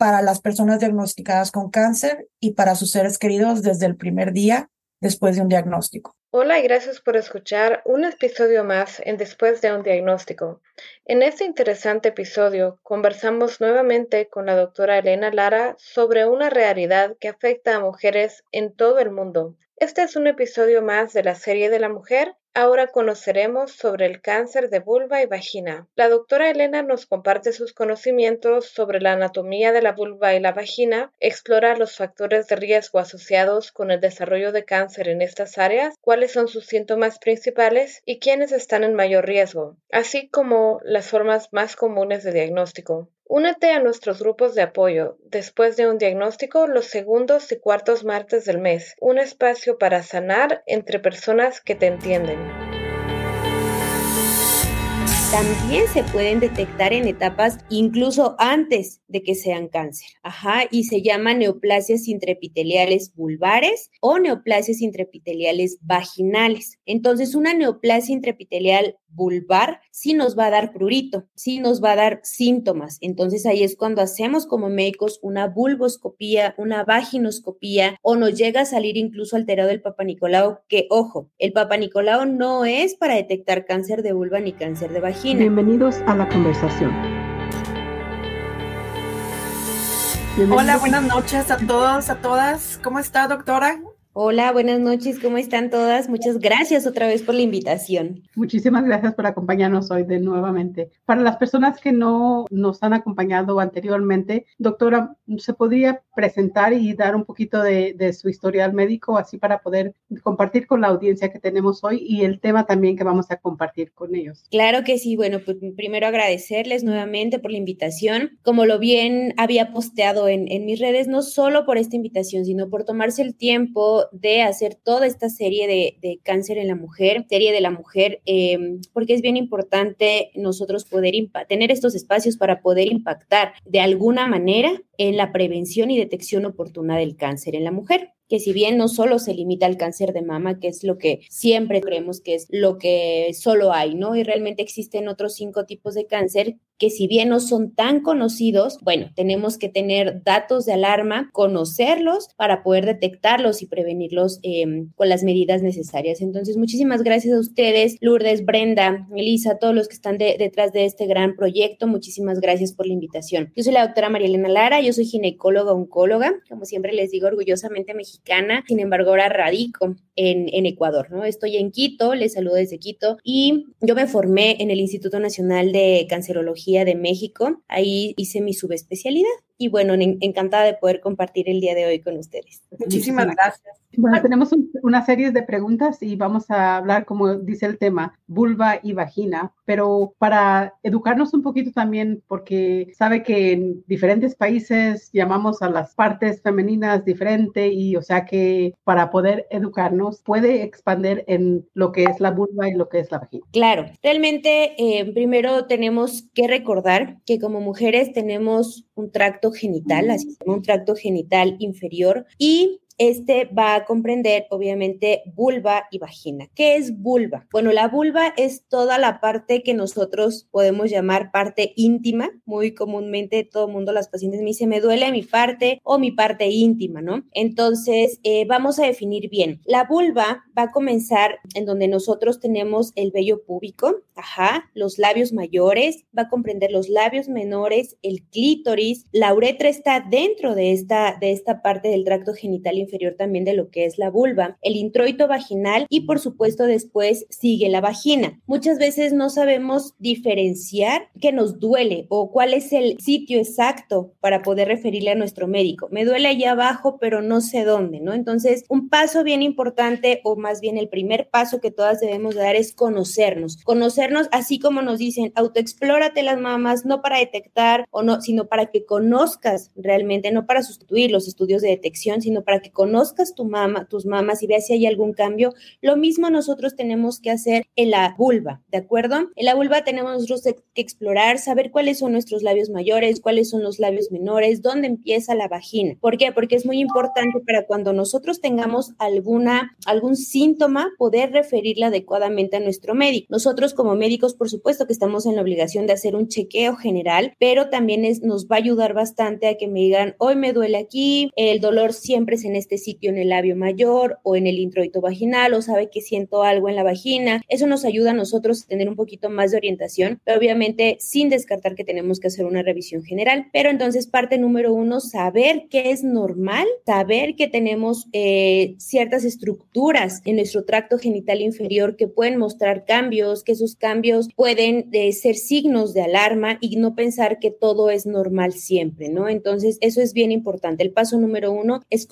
para las personas diagnosticadas con cáncer y para sus seres queridos desde el primer día después de un diagnóstico. Hola y gracias por escuchar un episodio más en Después de un diagnóstico. En este interesante episodio conversamos nuevamente con la doctora Elena Lara sobre una realidad que afecta a mujeres en todo el mundo. Este es un episodio más de la serie de la mujer Ahora conoceremos sobre el cáncer de vulva y vagina. La doctora Elena nos comparte sus conocimientos sobre la anatomía de la vulva y la vagina, explora los factores de riesgo asociados con el desarrollo de cáncer en estas áreas, cuáles son sus síntomas principales y quiénes están en mayor riesgo, así como las formas más comunes de diagnóstico. Únete a nuestros grupos de apoyo después de un diagnóstico los segundos y cuartos martes del mes, un espacio para sanar entre personas que te entienden. También se pueden detectar en etapas incluso antes de que sean cáncer. Ajá, y se llaman neoplasias intraepiteliales vulvares o neoplasias intraepiteliales vaginales. Entonces, una neoplasia intraepitelial vulvar sí nos va a dar prurito, sí nos va a dar síntomas. Entonces ahí es cuando hacemos como médicos una vulvoscopía, una vaginoscopía o nos llega a salir incluso alterado el Papa que ojo, el Papa no es para detectar cáncer de vulva ni cáncer de vagina. Bienvenidos a la conversación. Hola, buenas noches a todos, a todas. ¿Cómo está, doctora? Hola, buenas noches, ¿cómo están todas? Muchas gracias otra vez por la invitación. Muchísimas gracias por acompañarnos hoy de nuevamente. Para las personas que no nos han acompañado anteriormente, doctora, ¿se podría presentar y dar un poquito de, de, su historial médico así para poder compartir con la audiencia que tenemos hoy y el tema también que vamos a compartir con ellos? Claro que sí, bueno, pues primero agradecerles nuevamente por la invitación. Como lo bien había posteado en, en mis redes, no solo por esta invitación, sino por tomarse el tiempo de hacer toda esta serie de, cáncer en la mujer, serie de la mujer, em, porque es bien importante nosotros poder tener estos espacios para poder impactar de alguna manera en la prevención y detección oportuna del cáncer en la mujer que si bien no solo se limita al cáncer de mama, que es lo que siempre creemos que es lo que solo hay, ¿no? Y realmente existen otros cinco tipos de cáncer que si bien no son tan conocidos, bueno, tenemos que tener datos de alarma, conocerlos para poder detectarlos y prevenirlos em, con las medidas necesarias. Entonces, muchísimas gracias a ustedes, Lourdes, Brenda, Elisa, todos los que están detrás de este gran proyecto. Muchísimas gracias por la invitación. Yo soy la doctora María Elena Lara, yo soy ginecóloga, oncóloga, como siempre les digo, orgullosamente mexicana sin embargo ahora radico en, en, Ecuador, ¿no? Estoy en Quito, les saludo desde Quito y yo me formé en el Instituto Nacional de Cancerología de México, ahí hice mi subespecialidad y bueno, encantada de poder compartir el día de hoy con ustedes. Muchísimas gracias. Bueno, tenemos una serie de preguntas y vamos a hablar, como dice el tema, vulva y vagina, pero para educarnos un poquito también, porque sabe que en diferentes países llamamos a las partes femeninas diferente y o sea que para poder educarnos puede expandir en lo que es la vulva y lo que es la vagina. Claro, realmente eh, primero tenemos que recordar que como mujeres tenemos un tracto genital, así se llama un tracto genital inferior y este va a comprender, obviamente, vulva y vagina. ¿Qué es vulva? Bueno, la vulva es toda la parte que nosotros podemos llamar parte íntima. Muy comúnmente todo el mundo, las pacientes me dicen, me duele mi parte o mi parte íntima, ¿no? Entonces, eh, vamos a definir bien. La vulva va a comenzar en donde nosotros tenemos el vello púbico, ajá, los labios mayores, va a comprender los labios menores, el clítoris, la uretra está dentro de esta, de esta parte del tracto genital inferior inferior también de lo que es la vulva, el introito vaginal y por supuesto después sigue la vagina. Muchas veces no sabemos diferenciar qué nos duele o cuál es el sitio exacto para poder referirle a nuestro médico. Me duele allá abajo, pero no sé dónde, ¿no? Entonces, un paso bien importante o más bien el primer paso que todas debemos dar es conocernos. Conocernos así como nos dicen, autoexplórate las mamas, no para detectar o no, sino para que conozcas realmente, no para sustituir los estudios de detección, sino para que conozcas tu mama, tus mamas y veas si hay algún cambio. Lo mismo nosotros tenemos que hacer en la vulva, ¿de acuerdo? En la vulva tenemos nosotros que explorar, saber cuáles son nuestros labios mayores, cuáles son los labios menores, dónde empieza la vagina. ¿Por qué? Porque es muy importante para cuando nosotros tengamos alguna, algún síntoma, poder referirla adecuadamente a nuestro médico. Nosotros como médicos, por supuesto que estamos en la obligación de hacer un chequeo general, pero también es, nos va a ayudar bastante a que me digan, hoy me duele aquí, el dolor siempre es en este sitio, en el labio mayor o en el introito vaginal, o sabe que siento algo en la vagina. Eso nos ayuda a nosotros a tener un poquito más de orientación, pero obviamente sin descartar que tenemos que hacer una revisión general. Pero entonces, parte número uno, saber qué es normal, saber que tenemos eh, ciertas estructuras en nuestro tracto genital inferior que pueden mostrar cambios, que esos cambios pueden eh, ser signos de alarma y no pensar que todo es normal siempre, ¿no? Entonces, eso es bien importante. El paso número uno es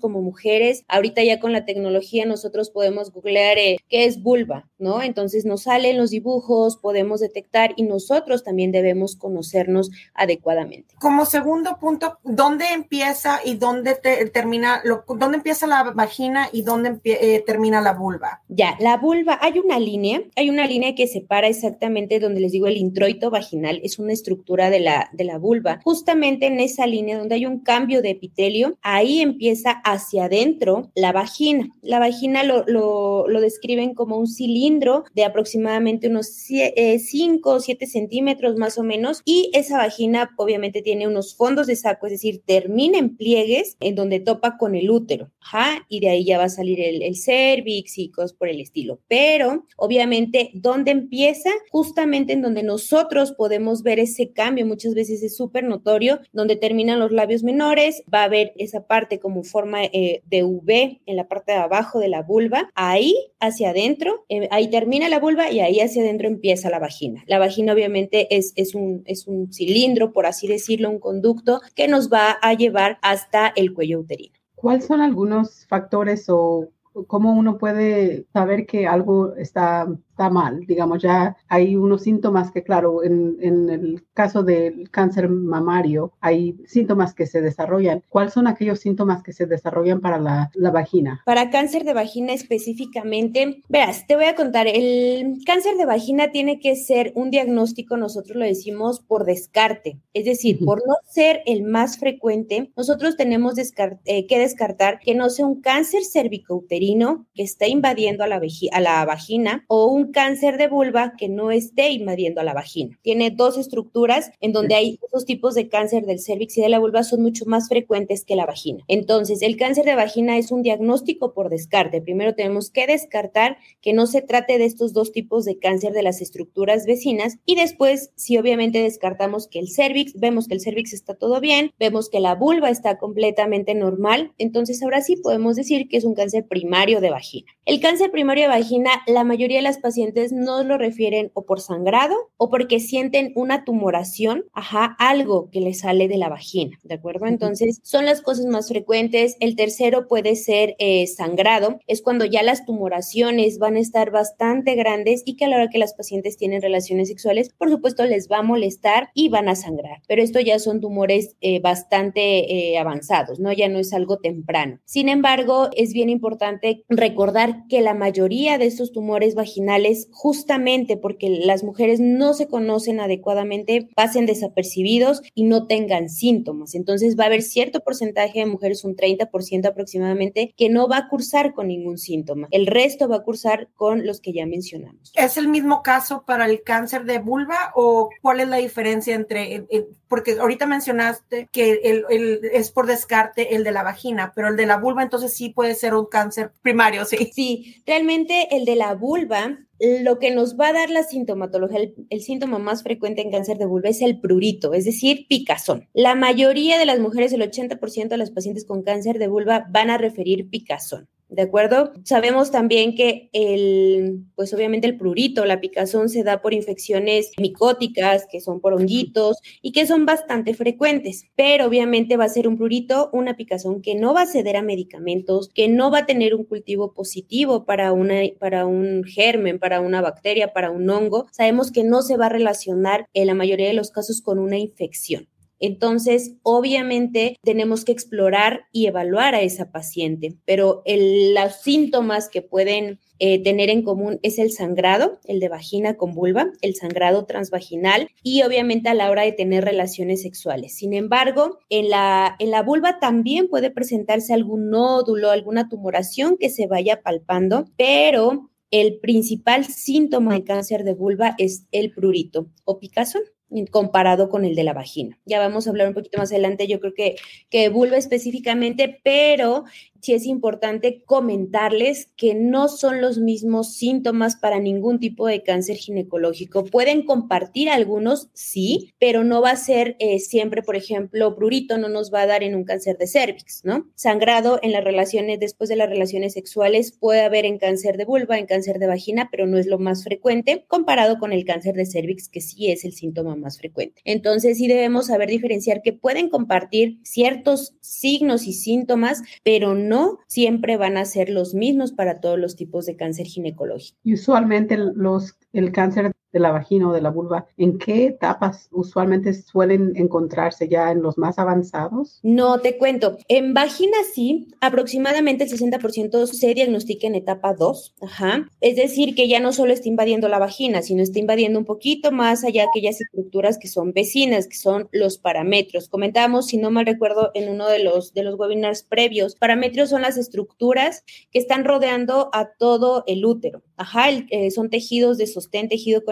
como mujeres. Ahorita ya con la tecnología nosotros podemos googlear eh, qué es vulva, ¿no? Entonces nos salen los dibujos, podemos detectar y nosotros también debemos conocernos adecuadamente. Como segundo punto, ¿dónde empieza y dónde termina, lo, dónde empieza la vagina y dónde eh, termina la vulva? Ya, la vulva, hay una línea, hay una línea que separa exactamente donde les digo el introito vaginal, es una estructura de la, de la vulva. Justamente en esa línea donde hay un cambio de epitelio, ahí empieza hacia adentro la vagina. La vagina lo, lo, describen como un cilindro de aproximadamente unos 5 o 7 centímetros más o menos y esa vagina obviamente tiene unos fondos de saco, es decir, termina en pliegues en donde topa con el útero, Ajá, y de ahí ya va a salir el, el cervix y cosas por el estilo. Pero obviamente, ¿dónde empieza? Justamente en donde nosotros podemos ver ese cambio, muchas veces es súper notorio, donde terminan los labios menores, va a haber esa parte como forma eh, de V en la parte de abajo de la vulva, ahí hacia adentro, eh, ahí termina la vulva y ahí hacia adentro empieza la vagina. La vagina obviamente es, es, un, es un cilindro, por así decirlo, un conducto que nos va a llevar hasta el cuello uterino. ¿Cuáles son algunos factores o cómo uno puede saber que algo está está mal, digamos, ya hay unos síntomas que, claro, en, en, el caso del cáncer mamario, hay síntomas que se desarrollan. ¿Cuáles son aquellos síntomas que se desarrollan para la, la vagina? Para cáncer de vagina específicamente, verás, te voy a contar, el cáncer de vagina tiene que ser un diagnóstico, nosotros lo decimos por descarte, es decir, por no ser el más frecuente, nosotros tenemos eh, que descartar que no sea un cáncer cervicouterino que está invadiendo a la, a la vagina o un cáncer de vulva que no esté invadiendo a la vagina. Tiene dos estructuras en donde hay esos tipos de cáncer del cervix y de la vulva son mucho más frecuentes que la vagina. Entonces, el cáncer de vagina es un diagnóstico por descarte. Primero tenemos que descartar que no se trate de estos dos tipos de cáncer de las estructuras vecinas y después, si obviamente descartamos que el cervix, vemos que el cervix está todo bien, vemos que la vulva está completamente normal, entonces ahora sí podemos decir que es un cáncer primario de vagina. El cáncer primario de vagina, la mayoría de las pacientes pacientes no lo refieren o por sangrado o porque sienten una tumoración, ajá, algo que les sale de la vagina, ¿de acuerdo? Entonces, son las cosas más frecuentes. El tercero puede ser eh, sangrado, es cuando ya las tumoraciones van a estar bastante grandes y que a la hora que las pacientes tienen relaciones sexuales, por supuesto, les va a molestar y van a sangrar. Pero esto ya son tumores eh, bastante eh, avanzados, ¿no? Ya no es algo temprano. Sin embargo, es bien importante recordar que la mayoría de estos tumores vaginales justamente porque las mujeres no se conocen adecuadamente, pasen desapercibidos y no tengan síntomas. Entonces va a haber cierto porcentaje de mujeres, un 30% aproximadamente, que no va a cursar con ningún síntoma. El resto va a cursar con los que ya mencionamos. ¿Es el mismo caso para el cáncer de vulva o cuál es la diferencia entre, porque ahorita mencionaste que el, es por descarte el de la vagina, pero el de la vulva entonces sí puede ser un cáncer primario, sí. Sí, realmente el de la vulva lo que nos va a dar la sintomatología, el, síntoma más frecuente en cáncer de vulva es el prurito, es decir, picazón. La mayoría de las mujeres, el 80% de las pacientes con cáncer de vulva van a referir picazón. ¿De acuerdo? Sabemos también que el, pues obviamente el prurito, la picazón se da por infecciones micóticas, que son por honguitos y que son bastante frecuentes, pero obviamente va a ser un prurito, una picazón que no va a ceder a medicamentos, que no va a tener un cultivo positivo para, una, para un germen, para una bacteria, para un hongo. Sabemos que no se va a relacionar en la mayoría de los casos con una infección. Entonces, obviamente tenemos que explorar y evaluar a esa paciente, pero los síntomas que pueden eh, tener en común es el sangrado, el de vagina con vulva, el sangrado transvaginal y obviamente a la hora de tener relaciones sexuales. Sin embargo, en la, en la vulva también puede presentarse algún nódulo, alguna tumoración que se vaya palpando, pero el principal síntoma de cáncer de vulva es el prurito o picazón comparado con el de la vagina. Ya vamos a hablar un poquito más adelante, yo creo que, que específicamente, pero sí es importante comentarles que no son los mismos síntomas para ningún tipo de cáncer ginecológico. Pueden compartir algunos, sí, pero no va a ser eh, siempre, por ejemplo, prurito no nos va a dar en un cáncer de cervix, ¿no? Sangrado en las relaciones, después de las relaciones sexuales, puede haber en cáncer de vulva, en cáncer de vagina, pero no es lo más frecuente comparado con el cáncer de cervix, que sí es el síntoma más frecuente. Entonces, sí debemos saber diferenciar que pueden compartir ciertos signos y síntomas, pero no siempre van a ser los mismos para todos los tipos de cáncer ginecológico. Y usualmente los, el cáncer de la vagina o de la vulva, ¿en qué etapas usualmente suelen encontrarse ya en los más avanzados? No, te cuento. En vagina sí, aproximadamente el 60% se diagnostica en etapa 2. Ajá. Es decir, que ya no solo está invadiendo la vagina, sino está invadiendo un poquito más allá aquellas estructuras que son vecinas, que son los parámetros. Comentábamos, si no mal recuerdo, en uno de los, de los webinars previos, parámetros son las estructuras que están rodeando a todo el útero. Ajá, eh, son tejidos de sostén, tejido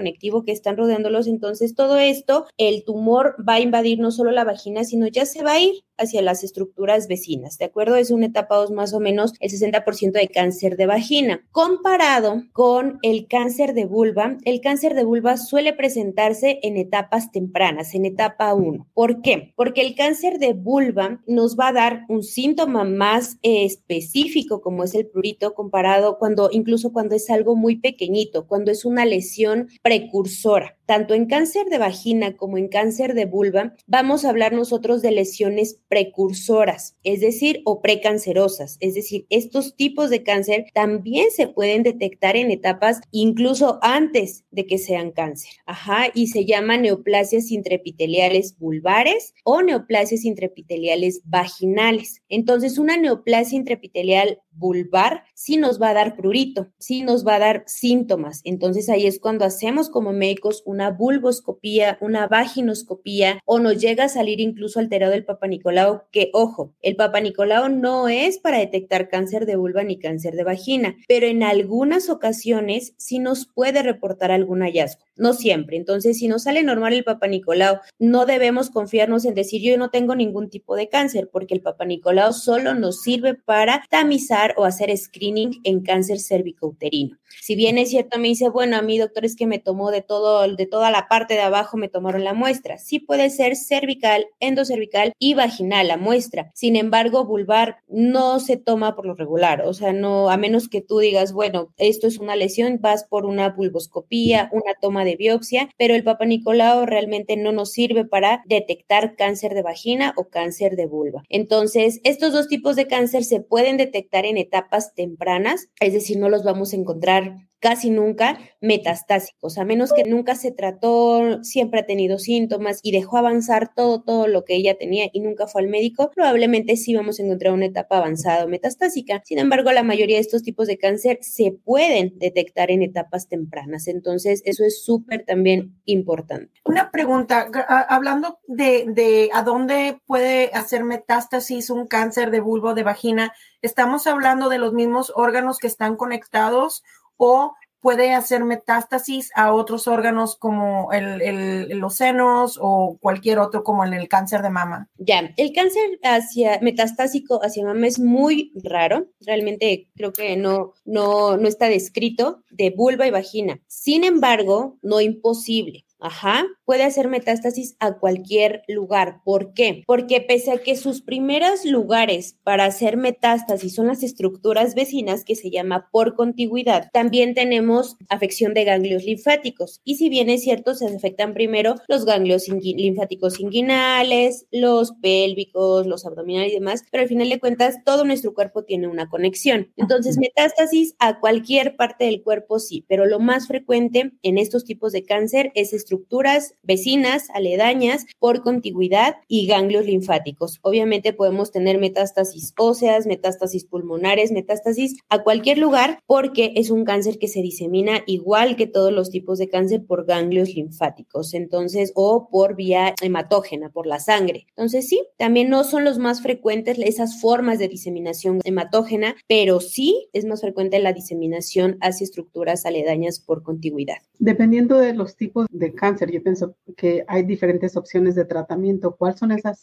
que están rodeándolos. Entonces, todo esto, el tumor va a invadir no solo la vagina, sino ya se va a ir hacia las estructuras vecinas, ¿de acuerdo? Es una etapa 2 más o menos el 60% de cáncer de vagina. Comparado con el cáncer de vulva, el cáncer de vulva suele presentarse en etapas tempranas, en etapa 1. ¿Por qué? Porque el cáncer de vulva nos va a dar un síntoma más específico como es el prurito comparado cuando incluso cuando es algo muy pequeñito, cuando es una lesión precursora tanto en cáncer de vagina como en cáncer de vulva, vamos a hablar nosotros de lesiones precursoras, es decir, o precancerosas. Es decir, estos tipos de cáncer también se pueden detectar en etapas incluso antes de que sean cáncer. Ajá, y se llaman neoplasias intraepiteliales vulvares o neoplasias intraepiteliales vaginales. Entonces, una neoplasia intraepitelial vulvar sí nos va a dar prurito, sí nos va a dar síntomas. Entonces, ahí es cuando hacemos como médicos una vulvoscopía, una vaginoscopía o nos llega a salir incluso alterado el Papa Nicolau, que ojo, el Papa Nicolau no es para detectar cáncer de vulva ni cáncer de vagina, pero en algunas ocasiones sí nos puede reportar algún hallazgo, no siempre. Entonces, si nos sale normal el Papa Nicolau, no debemos confiarnos en decir yo no tengo ningún tipo de cáncer, porque el Papa Nicolau solo nos sirve para tamizar o hacer screening en cáncer cervicouterino. Si bien es cierto, me dice, bueno, a mí doctor es que me tomó de todo, de toda la parte de abajo me tomaron la muestra. Sí puede ser cervical, endocervical y vaginal la muestra. Sin embargo, vulvar no se toma por lo regular, o sea, no, a menos que tú digas, bueno, esto es una lesión, vas por una vulvoscopía, una toma de biopsia, pero el Papa Nicolau realmente no nos sirve para detectar cáncer de vagina o cáncer de vulva. Entonces, estos dos tipos de cáncer se pueden detectar etapas tempranas, es decir, no los vamos a encontrar casi nunca metastásicos, a menos que nunca se trató, siempre ha tenido síntomas y dejó avanzar todo, todo lo que ella tenía y nunca fue al médico, probablemente sí vamos a encontrar una etapa avanzada o metastásica. Sin embargo, la mayoría de estos tipos de cáncer se pueden detectar en etapas tempranas, entonces eso es súper también importante. Una pregunta, hablando de, de a dónde puede hacer metástasis un cáncer de bulbo de vagina, ¿estamos hablando de los mismos órganos que están conectados o puede hacer metástasis a otros órganos como el, los senos o cualquier otro como en el cáncer de mama? Ya, el cáncer hacia metastásico hacia mama es muy raro. Realmente creo que no, no, no está descrito de vulva y vagina. Sin embargo, no imposible. Ajá, puede hacer metástasis a cualquier lugar. ¿Por qué? Porque pese a que sus primeros lugares para hacer metástasis son las estructuras vecinas, que se llama por contigüidad, también tenemos afección de ganglios linfáticos. Y si bien es cierto, se afectan primero los ganglios linfáticos inguinales, los pélvicos, los abdominales y demás, pero al final de cuentas todo nuestro cuerpo tiene una conexión. Entonces, metástasis a cualquier parte del cuerpo sí, pero lo más frecuente en estos tipos de cáncer es estructuras vecinas, aledañas, por contigüidad y ganglios linfáticos. Obviamente podemos tener metástasis óseas, metástasis pulmonares, metástasis a cualquier lugar porque es un cáncer que se disemina igual que todos los tipos de cáncer por ganglios linfáticos, entonces, o por vía hematógena, por la sangre. Entonces, sí, también no son los más frecuentes esas formas de diseminación hematógena, pero sí es más frecuente la diseminación hacia estructuras aledañas por contigüidad. Dependiendo de los tipos de cáncer, yo pienso que hay diferentes opciones de tratamiento. ¿Cuáles son esas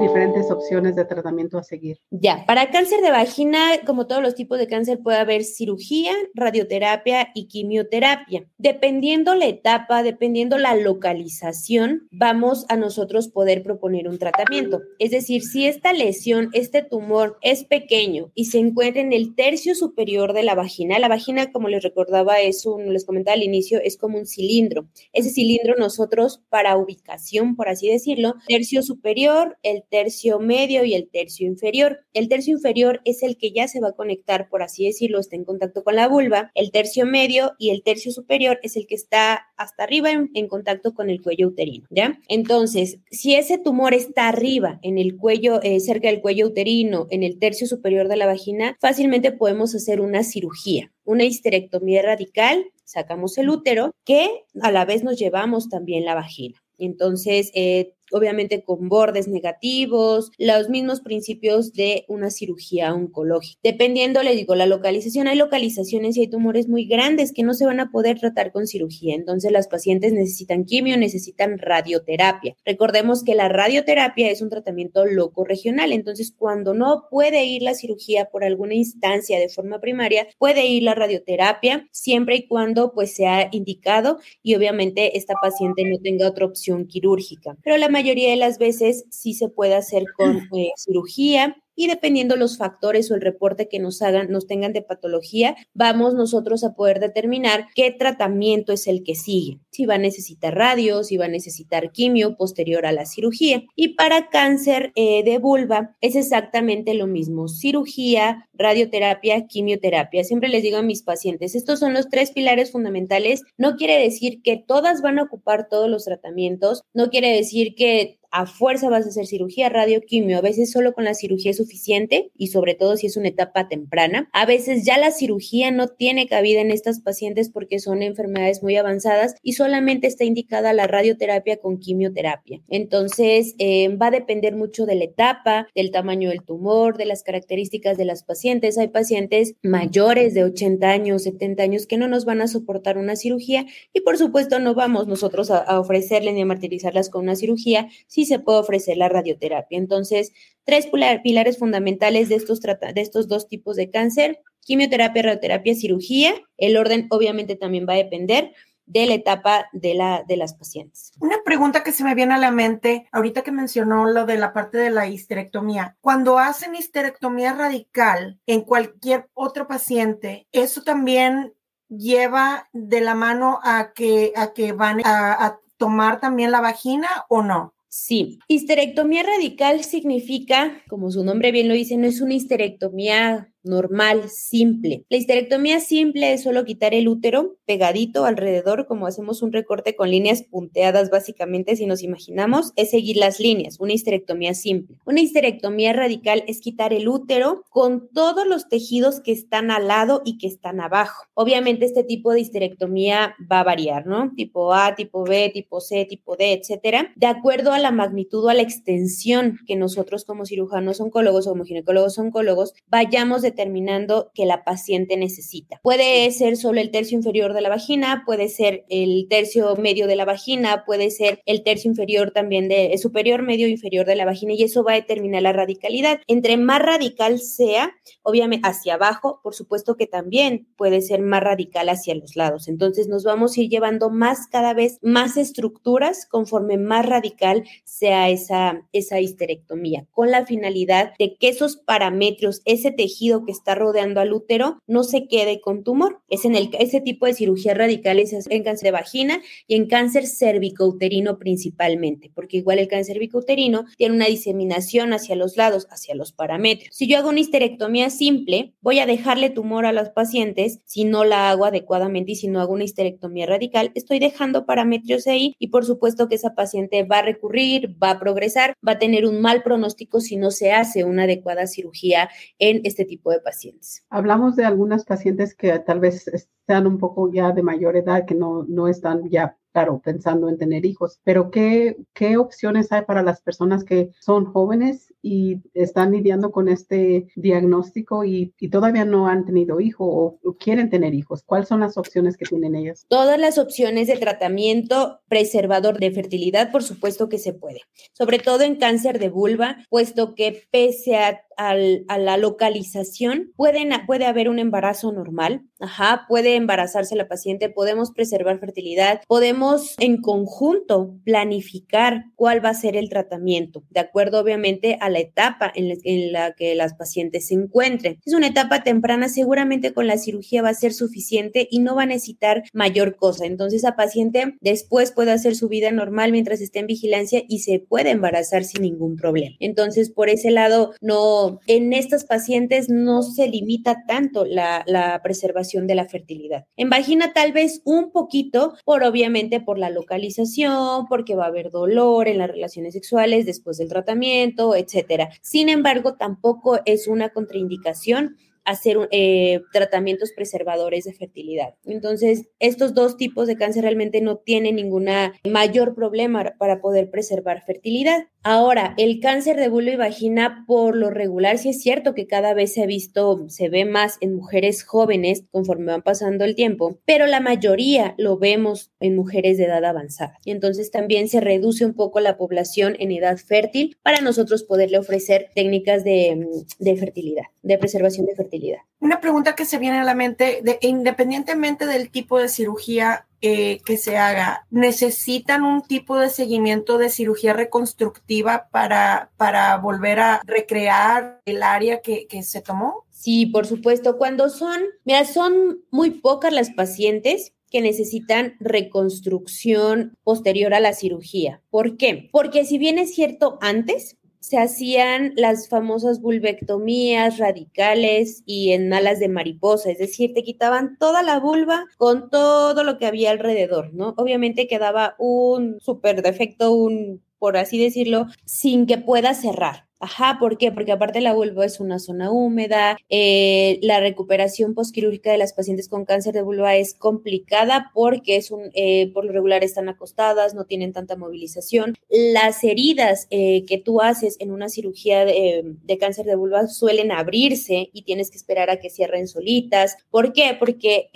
diferentes opciones de tratamiento a seguir? Ya, para cáncer de vagina, como todos los tipos de cáncer, puede haber cirugía, radioterapia y quimioterapia. Dependiendo la etapa, dependiendo la localización, vamos a nosotros poder proponer un tratamiento. Es decir, si esta lesión, este tumor es pequeño y se encuentra en el tercio superior de la vagina, la vagina, como les recordaba, es un, les comentaba al inicio, es como un cilindro. Ese cilindro nosotros, para ubicación, por así decirlo, tercio superior, el tercio medio y el tercio inferior. El tercio inferior es el que ya se va a conectar, por así decirlo, está en contacto con la vulva. El tercio medio y el tercio superior es el que está hasta arriba en, contacto con el cuello uterino, ¿ya? Entonces, si ese tumor está arriba, en el cuello, eh, cerca del cuello uterino, en el tercio superior de la vagina, fácilmente podemos hacer una cirugía, una histerectomía radical, sacamos el útero, que a la vez nos llevamos también la vagina. Entonces, eh, obviamente con bordes negativos, los mismos principios de una cirugía oncológica. Dependiendo, le digo, la localización, hay localizaciones y hay tumores muy grandes que no se van a poder tratar con cirugía. Entonces, las pacientes necesitan quimio, necesitan radioterapia. Recordemos que la radioterapia es un tratamiento loco regional. Entonces, cuando no puede ir la cirugía por alguna instancia de forma primaria, puede ir la radioterapia siempre y cuando pues sea indicado y obviamente esta paciente no tenga otra opción quirúrgica. Pero la mayoría de las veces sí se puede hacer con eh, cirugía y dependiendo los factores o el reporte que nos hagan, nos tengan de patología, vamos nosotros a poder determinar qué tratamiento es el que sigue. Si va a necesitar radio, si va a necesitar quimio posterior a la cirugía. Y para cáncer eh, de vulva es exactamente lo mismo. Cirugía, radioterapia, quimioterapia. Siempre les digo a mis pacientes, estos son los tres pilares fundamentales. No quiere decir que todas van a ocupar todos los tratamientos. No quiere decir que a fuerza vas a hacer cirugía, radioquimio, a veces solo con la cirugía es suficiente y sobre todo si es una etapa temprana. A veces ya la cirugía no tiene cabida en estas pacientes porque son enfermedades muy avanzadas y solamente está indicada la radioterapia con quimioterapia. Entonces eh, va a depender mucho de la etapa, del tamaño del tumor, de las características de las pacientes. Hay pacientes mayores de 80 años, 70 años que no nos van a soportar una cirugía y por supuesto no vamos nosotros a, a ofrecerles ni a martirizarlas con una cirugía sí se puede ofrecer la radioterapia. Entonces, tres pilares fundamentales de estos, de estos dos tipos de cáncer, quimioterapia, radioterapia, cirugía. El orden obviamente también va a depender de la etapa de, la, de las pacientes. Una pregunta que se me viene a la mente, ahorita que mencionó lo de la parte de la histerectomía, cuando hacen histerectomía radical en cualquier otro paciente, eso también lleva de la mano a que, a que van a tomar también la vagina o no? Sí, histerectomía radical significa, como su nombre bien lo dice, no es una histerectomía normal, simple. La histerectomía simple es solo quitar el útero pegadito alrededor, como hacemos un recorte con líneas punteadas básicamente, si nos imaginamos, es seguir las líneas, una histerectomía simple. Una histerectomía radical es quitar el útero con todos los tejidos que están al lado y que están abajo. Obviamente este tipo de histerectomía va a variar, ¿no? Tipo A, tipo B, tipo C, tipo D, etcétera, de acuerdo a la magnitud o a la extensión que nosotros como cirujanos oncólogos o como ginecólogos oncólogos vayamos determinando que la paciente necesita. Puede ser solo el tercio inferior de la vagina, puede ser el tercio medio de la vagina, puede ser el tercio inferior también de superior, medio, inferior de la vagina y eso va a determinar la radicalidad. Entre más radical sea, obviamente hacia abajo, por supuesto que también puede ser más radical hacia los lados. Entonces nos vamos a ir llevando más cada vez más estructuras conforme más radical sea esa, esa histerectomía, con la finalidad de que esos parámetros, ese tejido que está rodeando al útero, no se quede con tumor. Es en el, ese tipo de cirugía radical es en cáncer de vagina y en cáncer cervicouterino principalmente, porque igual el cáncer cervicouterino tiene una diseminación hacia los lados, hacia los parámetros. Si yo hago una histerectomía simple, voy a dejarle tumor a los pacientes si no la hago adecuadamente y si no hago una histerectomía radical, estoy dejando parámetros ahí y por supuesto que esa paciente va a recurrir, va a progresar, va a tener un mal pronóstico si no se hace una adecuada cirugía en este tipo de pacientes. Hablamos de algunas pacientes que tal vez sean un poco ya de mayor edad, que no, no están ya claro, pensando en tener hijos, pero ¿qué, ¿qué opciones hay para las personas que son jóvenes y están lidiando con este diagnóstico y, todavía no han tenido hijo o, quieren tener hijos? ¿Cuáles son las opciones que tienen ellas? Todas las opciones de tratamiento preservador de fertilidad, por supuesto que se puede, sobre todo en cáncer de vulva, puesto que pese a a la localización, pueden, puede haber un embarazo normal, ajá, puede embarazarse la paciente, podemos preservar fertilidad, podemos en conjunto planificar cuál va a ser el tratamiento, de acuerdo obviamente a la etapa en la, que las pacientes se encuentren. Es una etapa temprana, seguramente con la cirugía va a ser suficiente y no va a necesitar mayor cosa. Entonces, la paciente después puede hacer su vida normal mientras esté en vigilancia y se puede embarazar sin ningún problema. Entonces, por ese lado, no en estas pacientes no se limita tanto la, la preservación de la fertilidad. En vagina tal vez un poquito, por obviamente por la localización, porque va a haber dolor en las relaciones sexuales después del tratamiento, etcétera. Sin embargo, tampoco es una contraindicación hacer eh, tratamientos preservadores de fertilidad. Entonces, estos dos tipos de cáncer realmente no tienen ninguna mayor problema para poder preservar fertilidad. Ahora, el cáncer de vulva y vagina, por lo regular, sí es cierto que cada vez se ha visto, se ve más en mujeres jóvenes conforme van pasando el tiempo, pero la mayoría lo vemos en mujeres de edad avanzada. Y entonces también se reduce un poco la población en edad fértil para nosotros poderle ofrecer técnicas de, de fertilidad, de preservación de fertilidad. Una pregunta que se viene a la mente, de, independientemente del tipo de cirugía eh, que se haga, ¿necesitan un tipo de seguimiento de cirugía reconstructiva para, para volver a recrear el área que, que se tomó? Sí, por supuesto. Cuando son, mira, son muy pocas las pacientes que necesitan reconstrucción posterior a la cirugía. ¿Por qué? Porque si bien es cierto antes, se hacían las famosas vulvectomías radicales y en alas de mariposa, es decir, te quitaban toda la vulva con todo lo que había alrededor, ¿no? Obviamente quedaba un súper defecto, un, por así decirlo, sin que pueda cerrar. Ajá, ¿por qué? Porque aparte la vulva es una zona húmeda, eh, la recuperación postquirúrgica de las pacientes con cáncer de vulva es complicada porque es un, eh, por lo regular están acostadas, no tienen tanta movilización. Las heridas eh, que tú haces en una cirugía de, cáncer de vulva suelen abrirse y tienes que esperar a que cierren solitas. ¿Por qué? Porque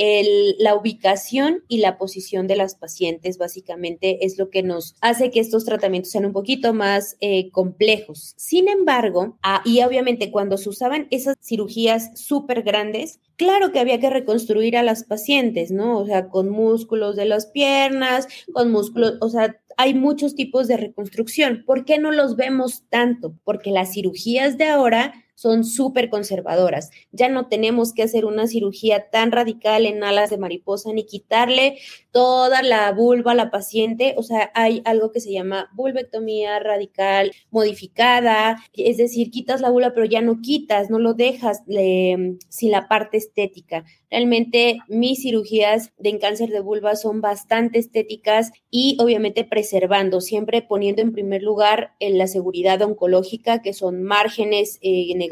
la ubicación y la posición de las pacientes básicamente es lo que nos hace que estos tratamientos sean un poquito más complejos. Sin embargo, ah, y obviamente cuando se usaban esas cirugías súper grandes, claro que había que reconstruir a las pacientes, ¿no? O sea, con músculos de las piernas, con músculos, o sea, hay muchos tipos de reconstrucción. ¿Por qué no los vemos tanto? Porque las cirugías de ahora son súper conservadoras. Ya no tenemos que hacer una cirugía tan radical en alas de mariposa ni quitarle toda la vulva a la paciente. O sea, hay algo que se llama vulvectomía radical modificada, es decir, quitas la vulva pero ya no quitas, no lo dejas sin la parte estética. Realmente mis cirugías de cáncer de vulva son bastante estéticas y obviamente preservando, siempre poniendo en primer lugar en la seguridad oncológica, que son márgenes eh, negativos,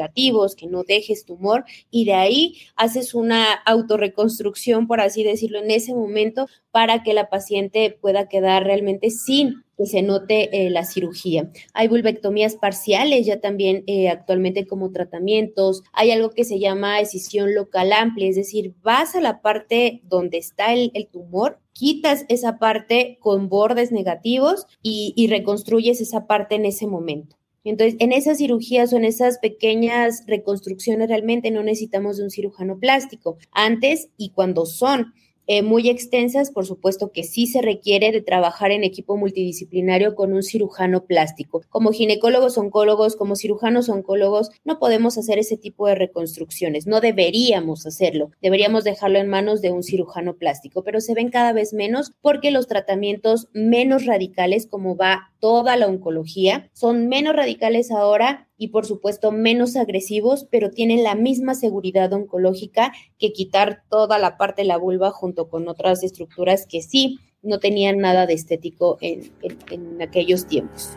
que no dejes tumor y de ahí haces una autorreconstrucción, por así decirlo, en ese momento para que la paciente pueda quedar realmente sin que se note eh, la cirugía. Hay vulvectomías parciales ya también eh, actualmente como tratamientos. Hay algo que se llama escisión local amplia, es decir, vas a la parte donde está el, tumor, quitas esa parte con bordes negativos y reconstruyes esa parte en ese momento. Entonces, en esas cirugías o en esas pequeñas reconstrucciones realmente no necesitamos de un cirujano plástico. Antes y cuando son eh, muy extensas, por supuesto que sí se requiere de trabajar en equipo multidisciplinario con un cirujano plástico. Como ginecólogos, oncólogos, como cirujanos oncólogos, no podemos hacer ese tipo de reconstrucciones, no deberíamos hacerlo, deberíamos dejarlo en manos de un cirujano plástico, pero se ven cada vez menos porque los tratamientos menos radicales, como va toda la oncología, son menos radicales ahora y por supuesto menos agresivos, pero tienen la misma seguridad oncológica que quitar toda la parte de la vulva junto con otras estructuras que sí no tenían nada de estético en, en aquellos tiempos.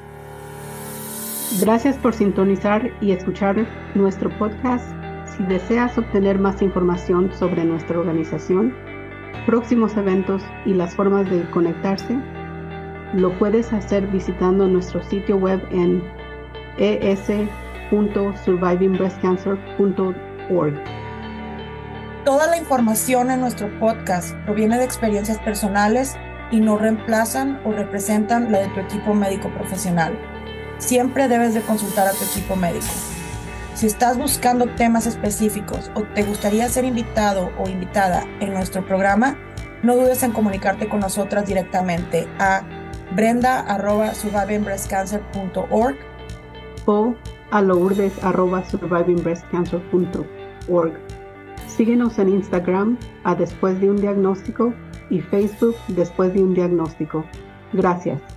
Gracias por sintonizar y escuchar nuestro podcast. Si deseas obtener más información sobre nuestra organización, próximos eventos y las formas de conectarse, lo puedes hacer visitando nuestro sitio web en es.survivingbreastcancer.org. Toda la información en nuestro podcast proviene de experiencias personales y no reemplazan o representan la de tu equipo médico profesional. Siempre debes de consultar a tu equipo médico. Si estás buscando temas específicos o te gustaría ser invitado o invitada en nuestro programa, no dudes en comunicarte con nosotras directamente a brenda.survivingbreastcancer.org o a. Síguenos en Instagram a Después de un Diagnóstico y Facebook Después de un Diagnóstico. Gracias.